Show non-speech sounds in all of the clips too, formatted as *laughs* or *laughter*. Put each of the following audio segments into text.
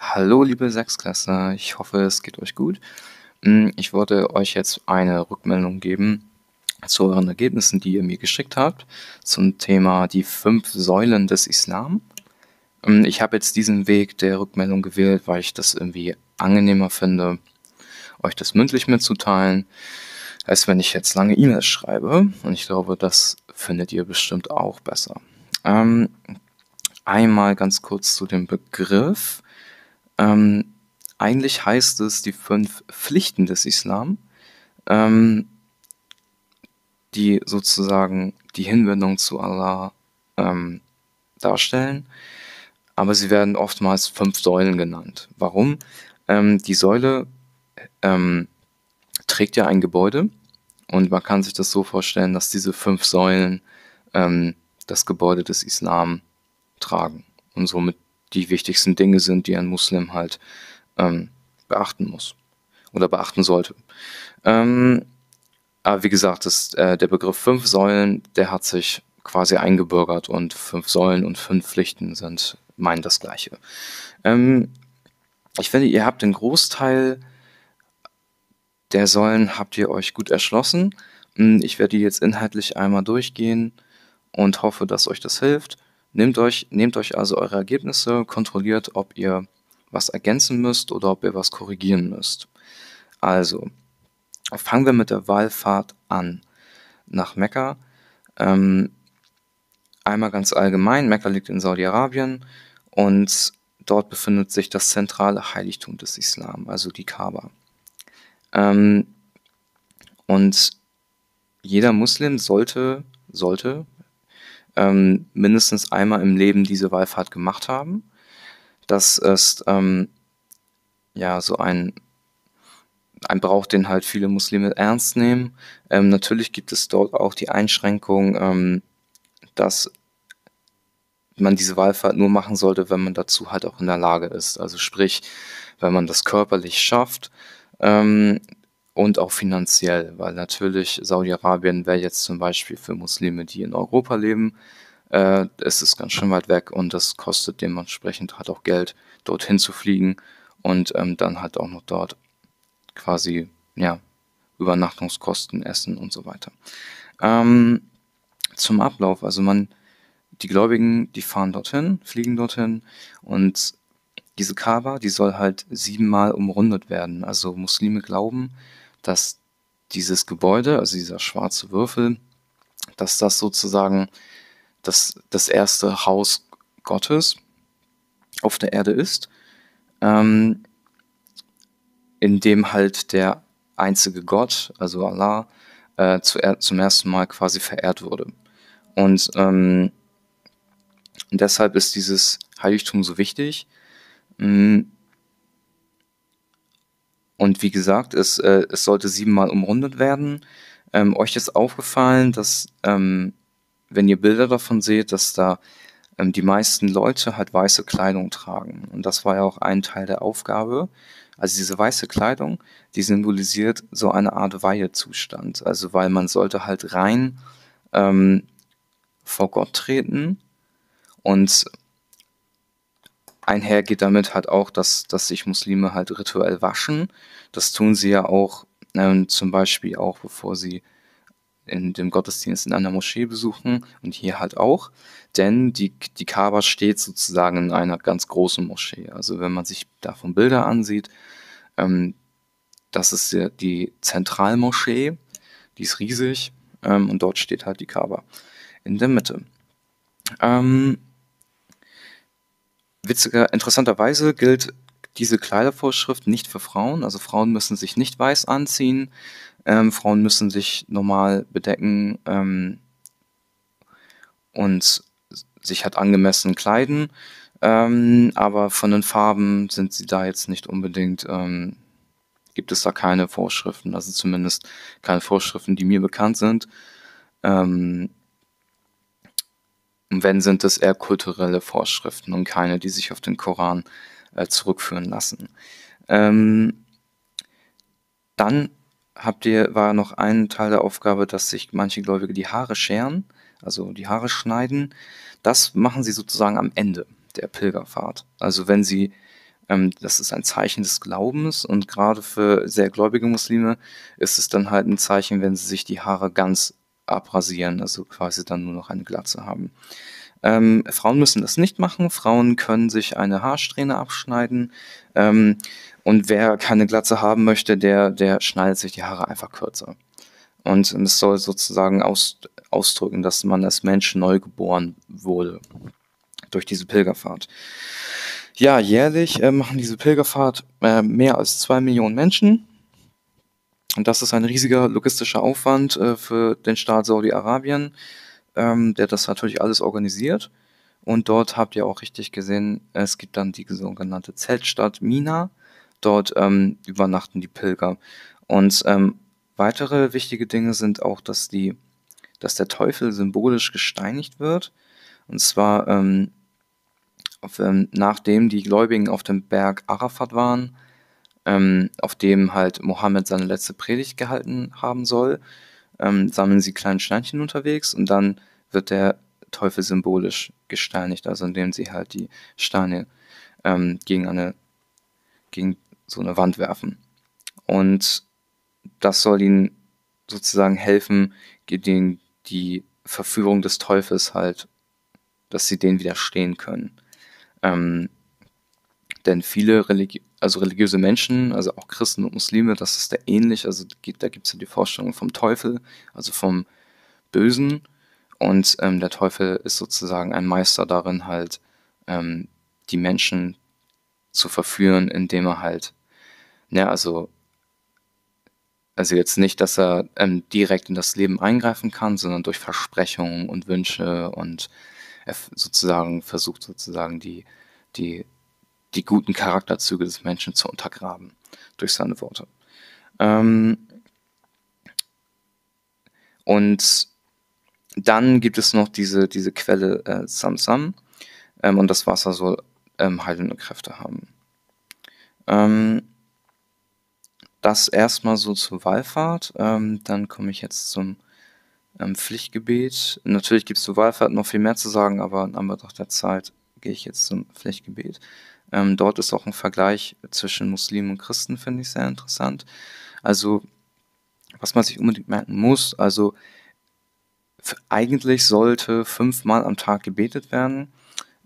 Hallo, liebe Sechsklässler, ich hoffe, es geht euch gut. Hm, ich wollte euch jetzt eine Rückmeldung geben zu euren Ergebnissen, die ihr mir geschickt habt, zum Thema die fünf Säulen des Islam. Hm, ich habe jetzt diesen Weg der Rückmeldung gewählt, weil ich das irgendwie angenehmer finde, euch das mündlich mitzuteilen, als wenn ich jetzt lange E-Mails schreibe. Und ich glaube, das findet ihr bestimmt auch besser. Ähm, einmal ganz kurz zu dem Begriff. Ähm, eigentlich heißt es die fünf Pflichten des Islam, ähm, die sozusagen die Hinwendung zu Allah ähm, darstellen. Aber sie werden oftmals fünf Säulen genannt. Warum? Ähm, die Säule ähm, trägt ja ein Gebäude und man kann sich das so vorstellen, dass diese fünf Säulen ähm, das Gebäude des Islam tragen und somit die wichtigsten Dinge sind, die ein Muslim halt ähm, beachten muss oder beachten sollte. Ähm, aber wie gesagt, das, äh, der Begriff fünf Säulen, der hat sich quasi eingebürgert und fünf Säulen und fünf Pflichten sind meinen das Gleiche. Ähm, ich finde, ihr habt den Großteil der Säulen habt ihr euch gut erschlossen. Hm, ich werde die jetzt inhaltlich einmal durchgehen und hoffe, dass euch das hilft. Nehmt euch, nehmt euch also eure Ergebnisse, kontrolliert, ob ihr was ergänzen müsst oder ob ihr was korrigieren müsst. Also, fangen wir mit der Wallfahrt an nach Mekka. Ähm, einmal ganz allgemein, Mekka liegt in Saudi-Arabien und dort befindet sich das zentrale Heiligtum des Islam, also die Kaaba. Ähm, und jeder Muslim sollte, sollte ähm, mindestens einmal im Leben diese Wallfahrt gemacht haben. Das ist ähm, ja so ein, ein Brauch, den halt viele Muslime ernst nehmen. Ähm, natürlich gibt es dort auch die Einschränkung, ähm, dass man diese Wallfahrt nur machen sollte, wenn man dazu halt auch in der Lage ist. Also sprich, wenn man das körperlich schafft ähm, und auch finanziell, weil natürlich Saudi-Arabien wäre jetzt zum Beispiel für Muslime, die in Europa leben, äh, es ist ganz schön weit weg und das kostet dementsprechend halt auch Geld, dorthin zu fliegen und ähm, dann halt auch noch dort quasi, ja, Übernachtungskosten, Essen und so weiter. Ähm, zum Ablauf, also man, die Gläubigen, die fahren dorthin, fliegen dorthin und diese Kaaba, die soll halt siebenmal umrundet werden. Also Muslime glauben, dass dieses Gebäude, also dieser schwarze Würfel, dass das sozusagen das, das erste Haus Gottes auf der Erde ist, ähm, in dem halt der einzige Gott, also Allah, äh, zu, zum ersten Mal quasi verehrt wurde. Und ähm, deshalb ist dieses Heiligtum so wichtig, Mm. Und wie gesagt, es, äh, es sollte siebenmal umrundet werden. Ähm, euch ist aufgefallen, dass, ähm, wenn ihr Bilder davon seht, dass da ähm, die meisten Leute halt weiße Kleidung tragen. Und das war ja auch ein Teil der Aufgabe. Also diese weiße Kleidung, die symbolisiert so eine Art Weihezustand. Also weil man sollte halt rein ähm, vor Gott treten und einher geht damit halt auch, dass, dass sich Muslime halt rituell waschen. Das tun sie ja auch ähm, zum Beispiel auch, bevor sie in dem Gottesdienst in einer Moschee besuchen und hier halt auch, denn die, die Kaaba steht sozusagen in einer ganz großen Moschee. Also wenn man sich davon Bilder ansieht, ähm, das ist ja die Zentralmoschee, die ist riesig ähm, und dort steht halt die Kaaba in der Mitte. Ähm, Witziger, interessanterweise gilt diese Kleidervorschrift nicht für Frauen. Also Frauen müssen sich nicht weiß anziehen. Ähm, Frauen müssen sich normal bedecken ähm, und sich halt angemessen kleiden. Ähm, aber von den Farben sind sie da jetzt nicht unbedingt, ähm, gibt es da keine Vorschriften, also zumindest keine Vorschriften, die mir bekannt sind. Ähm, und wenn, sind es eher kulturelle Vorschriften und keine, die sich auf den Koran äh, zurückführen lassen. Ähm, dann habt ihr, war noch ein Teil der Aufgabe, dass sich manche Gläubige die Haare scheren, also die Haare schneiden. Das machen sie sozusagen am Ende der Pilgerfahrt. Also wenn sie Ähm, das ist ein Zeichen des Glaubens und gerade für sehr gläubige Muslime ist es dann halt ein Zeichen, wenn sie sich die Haare ganz abrasieren, also quasi dann nur noch eine Glatze haben. Ähm, Frauen müssen das nicht machen. Frauen können sich eine Haarsträhne abschneiden. Ähm, und wer keine Glatze haben möchte, der, der schneidet sich die Haare einfach kürzer. Und es soll sozusagen aus, ausdrücken, dass man als Mensch neu geboren wurde durch diese Pilgerfahrt. Ja, jährlich äh, machen diese Pilgerfahrt äh, mehr als zwei Millionen Menschen. Und das ist ein riesiger logistischer Aufwand äh, für den Staat Saudi-Arabien, ähm, der das natürlich alles organisiert. Und dort habt ihr auch richtig gesehen, es gibt dann die sogenannte Zeltstadt Mina. Dort ähm, übernachten die Pilger. Und ähm, weitere wichtige Dinge sind auch, dass die, dass der Teufel symbolisch gesteinigt wird. Und zwar ähm, auf, ähm, nachdem die Gläubigen auf dem Berg Arafat waren, ähm, auf dem halt Mohammed seine letzte Predigt gehalten haben soll, ähm, sammeln sie kleine Steinchen unterwegs und dann wird der Teufel symbolisch gesteinigt, also indem sie halt die Steine ähm, gegen eine gegen so eine Wand werfen. Und das soll ihnen sozusagen helfen, gegen die Verführung des Teufels halt, dass sie denen widerstehen können. Ähm, denn viele Religi also religiöse Menschen, also auch Christen und Muslime, das ist da ähnlich. Also da gibt es ja die Vorstellung vom Teufel, also vom Bösen. Und ähm, der Teufel ist sozusagen ein Meister darin, halt ähm, die Menschen zu verführen, indem er halt, ne, also, also jetzt nicht, dass er ähm, direkt in das Leben eingreifen kann, sondern durch Versprechungen und Wünsche und er sozusagen versucht sozusagen die, die, die guten Charakterzüge des Menschen zu untergraben durch seine Worte. Ähm, und dann gibt es noch diese, diese Quelle äh, Samsam ähm, und das Wasser soll ähm, heilende Kräfte haben. Ähm, das erstmal so zur Wallfahrt. Ähm, dann komme ich jetzt zum ähm, Pflichtgebet. Natürlich gibt es zur Wallfahrt noch viel mehr zu sagen, aber in Anbetracht der Zeit gehe ich jetzt zum Pflichtgebet. Ähm, dort ist auch ein Vergleich zwischen Muslimen und Christen, finde ich sehr interessant. Also, was man sich unbedingt merken muss, also eigentlich sollte fünfmal am Tag gebetet werden.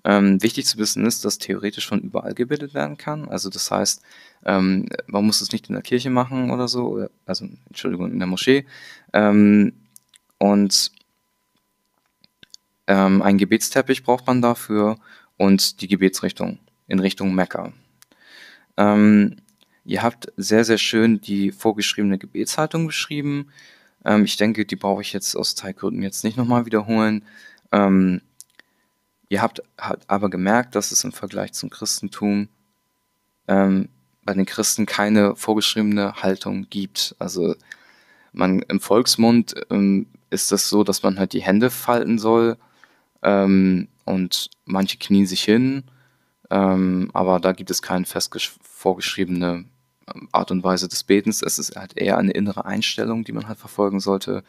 Ähm, wichtig zu wissen ist, dass theoretisch von überall gebetet werden kann. Also das heißt, ähm, man muss es nicht in der Kirche machen oder so, also Entschuldigung, in der Moschee. Ähm, und ähm, einen Gebetsteppich braucht man dafür und die Gebetsrichtung in Richtung Mekka. Ähm, ihr habt sehr, sehr schön die vorgeschriebene Gebetshaltung beschrieben. Ähm, ich denke, die brauche ich jetzt aus Zeitgründen jetzt nicht nochmal wiederholen. Ähm, ihr habt, habt, aber gemerkt, dass es im Vergleich zum Christentum ähm, bei den Christen keine vorgeschriebene Haltung gibt. Also man im Volksmund ähm, ist das so, dass man halt die Hände falten soll ähm, und manche knien sich hin, ähm, aber da gibt es keine fest vorgeschriebene ähm, Art und Weise des Betens. Es ist halt eher eine innere Einstellung, die man halt verfolgen sollte.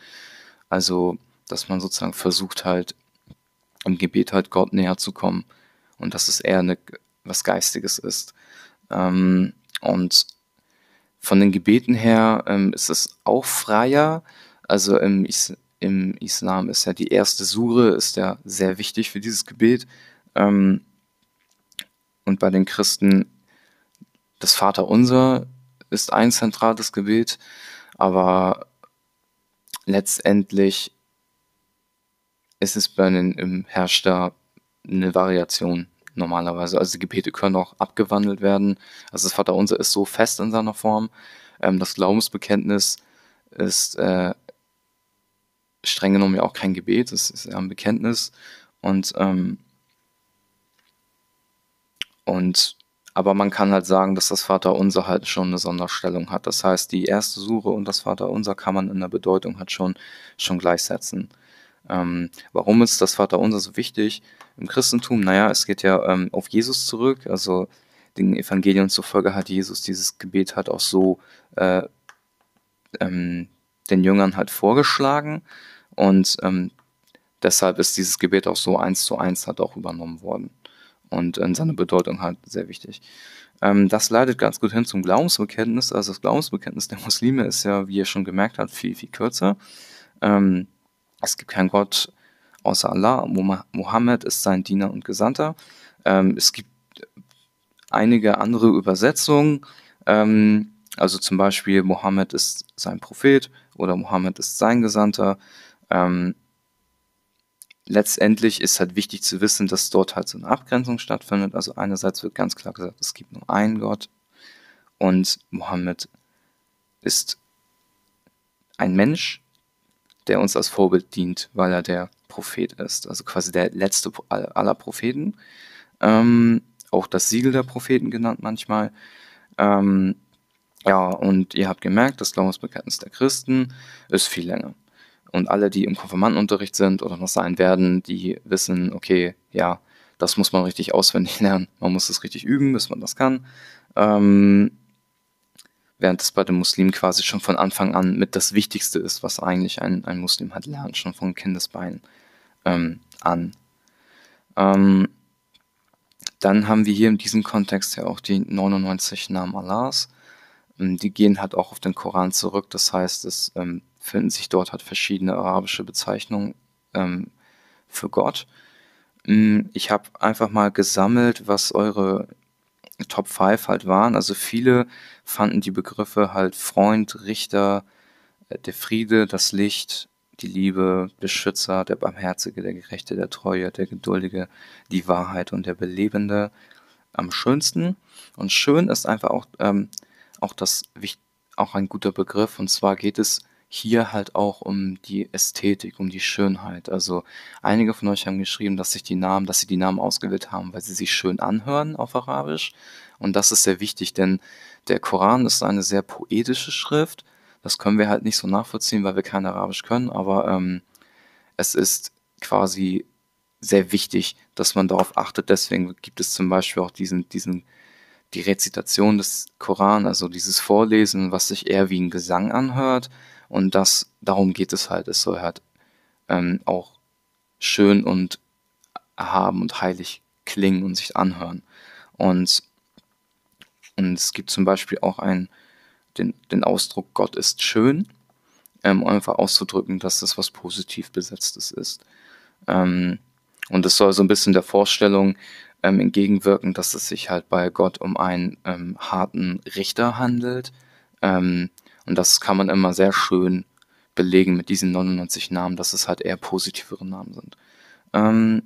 Also, dass man sozusagen versucht halt im Gebet halt Gott näher zu kommen und dass es eher eine, was Geistiges ist. Ähm, und von den Gebeten her ähm, ist es auch freier. Also im, Is im Islam ist ja die erste Sure, ist ja sehr wichtig für dieses Gebet. Ähm, und bei den Christen das Vaterunser ist ein zentrales Gebet, aber letztendlich ist es bei den im herrscht da eine Variation normalerweise. Also die Gebete können auch abgewandelt werden. Also das Vaterunser ist so fest in seiner Form. Ähm, das Glaubensbekenntnis ist äh, streng genommen ja auch kein Gebet, es ist ja ein Bekenntnis. Und, ähm, und aber man kann halt sagen, dass das Vaterunser halt schon eine Sonderstellung hat. Das heißt, die erste Sure und das Vaterunser kann man in der Bedeutung halt schon, schon gleichsetzen. Ähm, warum ist das Vaterunser so wichtig im Christentum? Naja, es geht ja ähm, auf Jesus zurück. Also den Evangelien zufolge hat Jesus dieses Gebet halt auch so äh, ähm, den Jüngern halt vorgeschlagen. Und ähm, deshalb ist dieses Gebet auch so eins zu eins halt auch übernommen worden. Und äh, seine Bedeutung halt sehr wichtig. Ähm, das leitet ganz gut hin zum Glaubensbekenntnis. Also das Glaubensbekenntnis der Muslime ist ja, wie ihr schon gemerkt habt, viel, viel kürzer. Ähm, es gibt keinen Gott außer Allah. Mohammed ist sein Diener und Gesandter. Ähm, es gibt einige andere Übersetzungen. Ähm, also zum Beispiel Mohammed ist sein Prophet oder Mohammed ist sein Gesandter. Ähm, letztendlich ist halt wichtig zu wissen, dass dort halt so eine Abgrenzung stattfindet. Also einerseits wird ganz klar gesagt, es gibt nur einen Gott und Mohammed ist ein Mensch, der uns als Vorbild dient, weil er der Prophet ist. Also quasi der letzte aller Propheten. Ähm, auch das Siegel der Propheten genannt manchmal. Ähm, ja, und ihr habt gemerkt, das Glaubensbekenntnis der Christen ist viel länger. Und alle, die im Konfirmandenunterricht sind oder noch sein werden, die wissen, okay, ja, das muss man richtig auswendig *laughs* lernen. Man muss es richtig üben, bis man das kann. Ähm, während es bei den Muslimen quasi schon von Anfang an mit das Wichtigste ist, was eigentlich ein, ein Muslim halt lernt, schon von Kindesbeinen ähm, an. Ähm, dann haben wir hier in diesem Kontext ja auch die 99 Namen Allahs. Ähm, die gehen halt auch auf den Koran zurück. Das heißt, es ähm, finden sich dort halt verschiedene arabische Bezeichnungen ähm, für Gott. Mm, ich habe einfach mal gesammelt, was eure Top 5 halt waren. Also viele fanden die Begriffe halt Freund, Richter, äh, der Friede, das Licht, die Liebe, Beschützer, der Barmherzige, der Gerechte, der Treue, der Geduldige, die Wahrheit und der Belebende am schönsten. Und schön ist einfach auch, ähm, auch das auch ein guter Begriff. Und zwar geht es hier halt auch um die Ästhetik, um die Schönheit. Also einige von euch haben geschrieben, dass sich die Namen, dass sie die Namen ausgewählt haben, weil sie sich schön anhören auf Arabisch. Und das ist sehr wichtig, denn der Koran ist eine sehr poetische Schrift. Das können wir halt nicht so nachvollziehen, weil wir kein Arabisch können, aber ähm, es ist quasi sehr wichtig, dass man darauf achtet. Deswegen gibt es zum Beispiel auch diesen, diesen, die Rezitation des Koran, also dieses Vorlesen, was sich eher wie ein Gesang anhört und das, darum geht es halt. Es soll halt ähm, auch schön und erhaben und heilig klingen und sich anhören. Und, und es gibt zum Beispiel auch ein, den, den Ausdruck Gott ist schön, ähm, einfach auszudrücken, dass das was positiv besetztes ist. Ähm, und es soll so ein bisschen der Vorstellung ähm, entgegenwirken, dass es sich halt bei Gott um einen ähm, harten Richter handelt, ähm, und das kann man immer sehr schön belegen mit diesen 99 Namen, dass es halt eher positivere Namen sind. Ähm,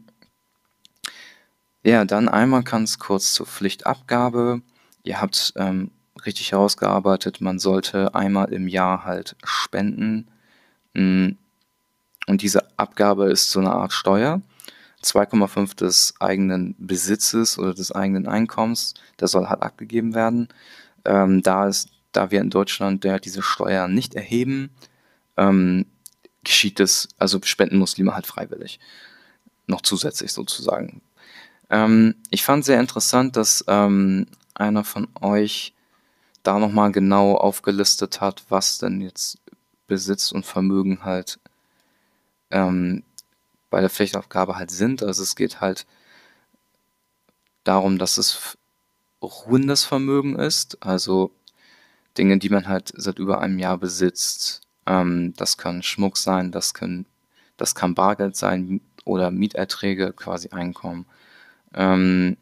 ja, dann einmal ganz kurz zur Pflichtabgabe. Ihr habt ähm, richtig herausgearbeitet, man sollte einmal im Jahr halt spenden. Mm, und diese Abgabe ist so eine Art Steuer. 2,5 des eigenen Besitzes oder des eigenen Einkommens, der soll halt abgegeben werden. Ähm, da ist da wir in Deutschland ja diese Steuer nicht erheben, ähm, geschieht es, also spenden Muslime halt freiwillig. Noch zusätzlich sozusagen. Ähm, ich fand sehr interessant, dass ähm, einer von euch da nochmal genau aufgelistet hat, was denn jetzt Besitz und Vermögen halt ähm, bei der Pflichtaufgabe halt sind. Also es geht halt darum, dass es ruhendes Vermögen ist, also Dinge, die man halt seit über einem Jahr besitzt. Ähm, das kann Schmuck sein, das kann, das kann Bargeld sein oder Mieterträge, quasi Einkommen. Ähm,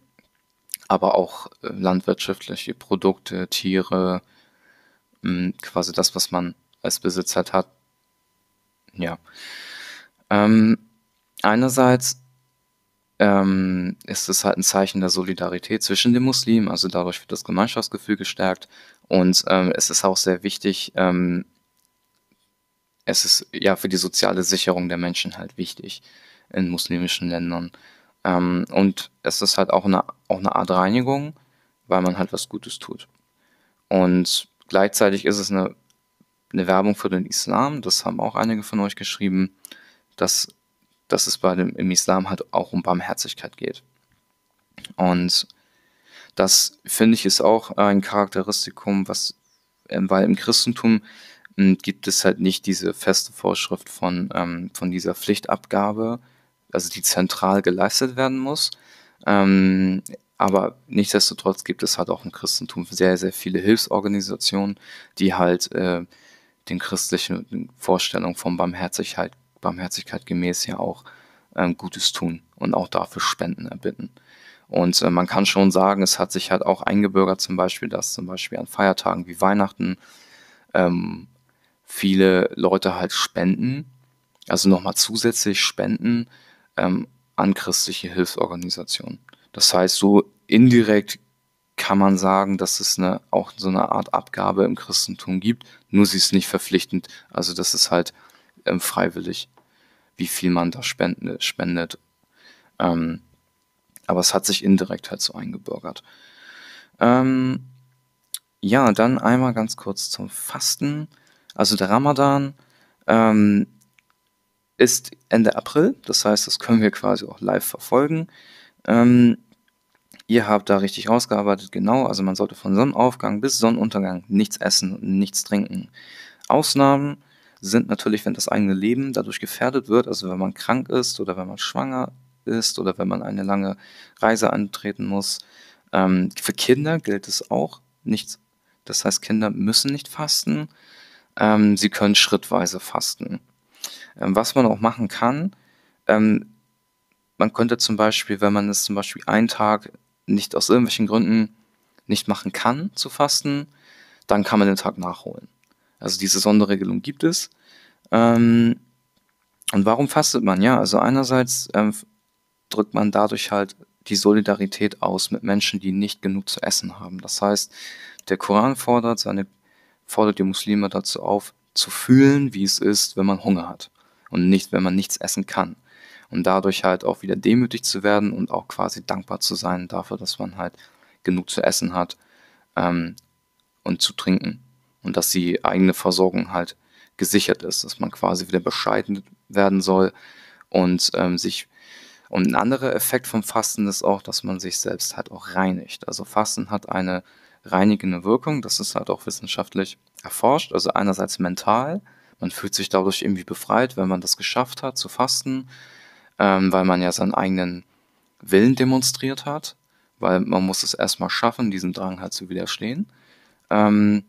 aber auch äh, landwirtschaftliche Produkte, Tiere, hm, quasi das, was man als Besitzer hat. Ja. Ähm, einerseits ähm, ist es halt ein Zeichen der Solidarität zwischen den Muslimen, also dadurch wird das Gemeinschaftsgefühl gestärkt und ähm, es ist auch sehr wichtig, ähm, es ist ja für die soziale Sicherung der Menschen halt wichtig in muslimischen Ländern. Ähm, und es ist halt auch eine, auch eine Art Reinigung, weil man halt was Gutes tut. Und gleichzeitig ist es eine, eine Werbung für den Islam, das haben auch einige von euch geschrieben, dass, dass es bei dem, im Islam halt auch um Barmherzigkeit geht. Und das finde ich ist auch ein Charakteristikum, was, äh, weil im Christentum hm, gibt es halt nicht diese feste Vorschrift von, ähm, von dieser Pflichtabgabe, also die zentral geleistet werden muss. Ähm, aber nichtsdestotrotz gibt es halt auch im Christentum sehr, sehr viele Hilfsorganisationen, die halt äh, den christlichen Vorstellungen von Barmherzigkeit, Barmherzigkeit gemäß ja auch ähm, Gutes tun und auch dafür Spenden erbitten. Und äh, man kann schon sagen, es hat sich halt auch eingebürgert, zum Beispiel, dass zum Beispiel an Feiertagen wie Weihnachten ähm, viele Leute halt spenden, also nochmal zusätzlich spenden ähm, an christliche Hilfsorganisationen. Das heißt, so indirekt kann man sagen, dass es eine, auch so eine Art Abgabe im Christentum gibt, nur sie ist nicht verpflichtend. Also das ist halt ähm, freiwillig, wie viel man da spende, spendet. Ähm, aber es hat sich indirekt halt so eingebürgert. Ähm, ja, dann einmal ganz kurz zum Fasten. Also der Ramadan ähm, ist Ende April, das heißt, das können wir quasi auch live verfolgen. Ähm, ihr habt da richtig rausgearbeitet, genau, also man sollte von Sonnenaufgang bis Sonnenuntergang nichts essen und nichts trinken. Ausnahmen sind natürlich, wenn das eigene Leben dadurch gefährdet wird, also wenn man krank ist oder wenn man schwanger ist oder wenn man eine lange Reise antreten muss. Ähm, für Kinder gilt es auch nichts. Das heißt, Kinder müssen nicht fasten. Ähm, sie können schrittweise fasten. Ähm, was man auch machen kann, ähm, man könnte zum Beispiel, wenn man es zum Beispiel einen Tag nicht aus irgendwelchen Gründen nicht machen kann zu fasten, dann kann man den Tag nachholen. Also diese Sonderregelung gibt es. Ähm, und warum fastet man? Ja, also einerseits ähm, drückt man dadurch halt die Solidarität aus mit Menschen, die nicht genug zu essen haben. Das heißt, der Koran fordert, seine, fordert die Muslime dazu auf, zu fühlen, wie es ist, wenn man Hunger hat und nicht, wenn man nichts essen kann. Und dadurch halt auch wieder demütig zu werden und auch quasi dankbar zu sein dafür, dass man halt genug zu essen hat ähm, und zu trinken. Und dass die eigene Versorgung halt gesichert ist, dass man quasi wieder bescheiden werden soll und ähm, sich und ein anderer Effekt vom Fasten ist auch, dass man sich selbst halt auch reinigt. Also Fasten hat eine reinigende Wirkung, das ist halt auch wissenschaftlich erforscht. Also einerseits mental, man fühlt sich dadurch irgendwie befreit, wenn man das geschafft hat zu fasten, ähm, weil man ja seinen eigenen Willen demonstriert hat, weil man muss es erstmal schaffen, diesem Drang halt zu widerstehen. Ähm,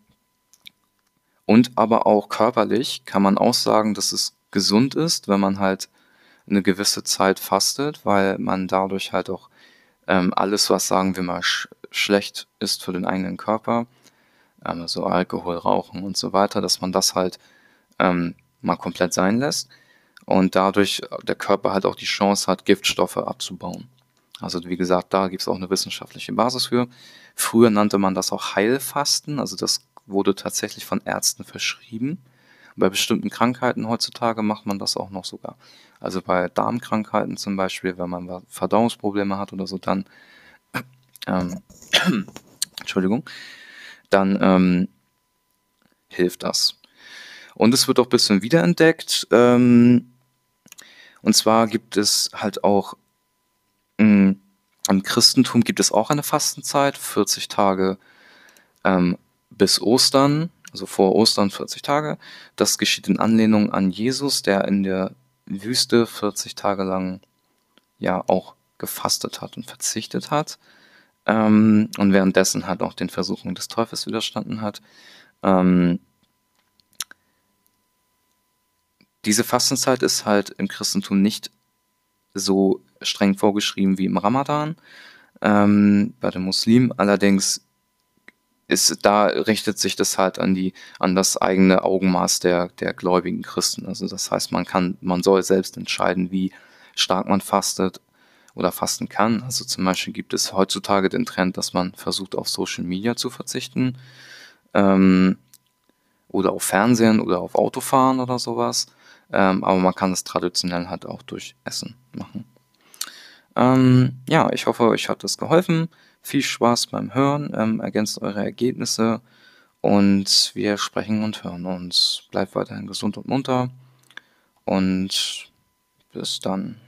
und aber auch körperlich kann man auch sagen, dass es gesund ist, wenn man halt eine gewisse Zeit fastet, weil man dadurch halt auch ähm, alles, was sagen wir mal sch schlecht ist für den eigenen Körper, ähm, also Alkohol, Rauchen und so weiter, dass man das halt ähm, mal komplett sein lässt und dadurch der Körper halt auch die Chance hat, Giftstoffe abzubauen. Also wie gesagt, da gibt es auch eine wissenschaftliche Basis für. Früher nannte man das auch Heilfasten, also das wurde tatsächlich von Ärzten verschrieben. Bei bestimmten Krankheiten heutzutage macht man das auch noch sogar. Also bei Darmkrankheiten zum Beispiel, wenn man Verdauungsprobleme hat oder so, dann *clears throat* ähm, *clears throat* Entschuldigung, dann ähm, hilft das. Und es wird auch ein bisschen wiederentdeckt. Ähm, und zwar gibt es halt auch mm, im Christentum gibt es auch eine Fastenzeit, 40 Tage ähm, bis Ostern also vor Ostern 40 Tage. Das geschieht in Anlehnung an Jesus, der in der Wüste 40 Tage lang ja auch gefastet hat und verzichtet hat ähm, und währenddessen halt auch den Versuchungen des Teufels widerstanden hat. Ähm, diese Fastenzeit ist halt im Christentum nicht so streng vorgeschrieben wie im Ramadan. Ähm, bei den Muslimen allerdings ist, da richtet sich das halt an die, an das eigene Augenmaß der, der gläubigen Christen. Also das heißt, man kann, man soll selbst entscheiden, wie stark man fastet oder fasten kann. Also zum Beispiel gibt es heutzutage den Trend, dass man versucht, auf Social Media zu verzichten. Ähm, oder auf Fernsehen oder auf Autofahren oder sowas. Ähm, aber man kann es traditionell halt auch durch Essen machen. Ähm, ja, ich hoffe, euch hat das geholfen. Viel Spaß beim Hören, ähm, ergänzt eure Ergebnisse und wir sprechen und hören uns. Bleibt weiterhin gesund und munter und bis dann.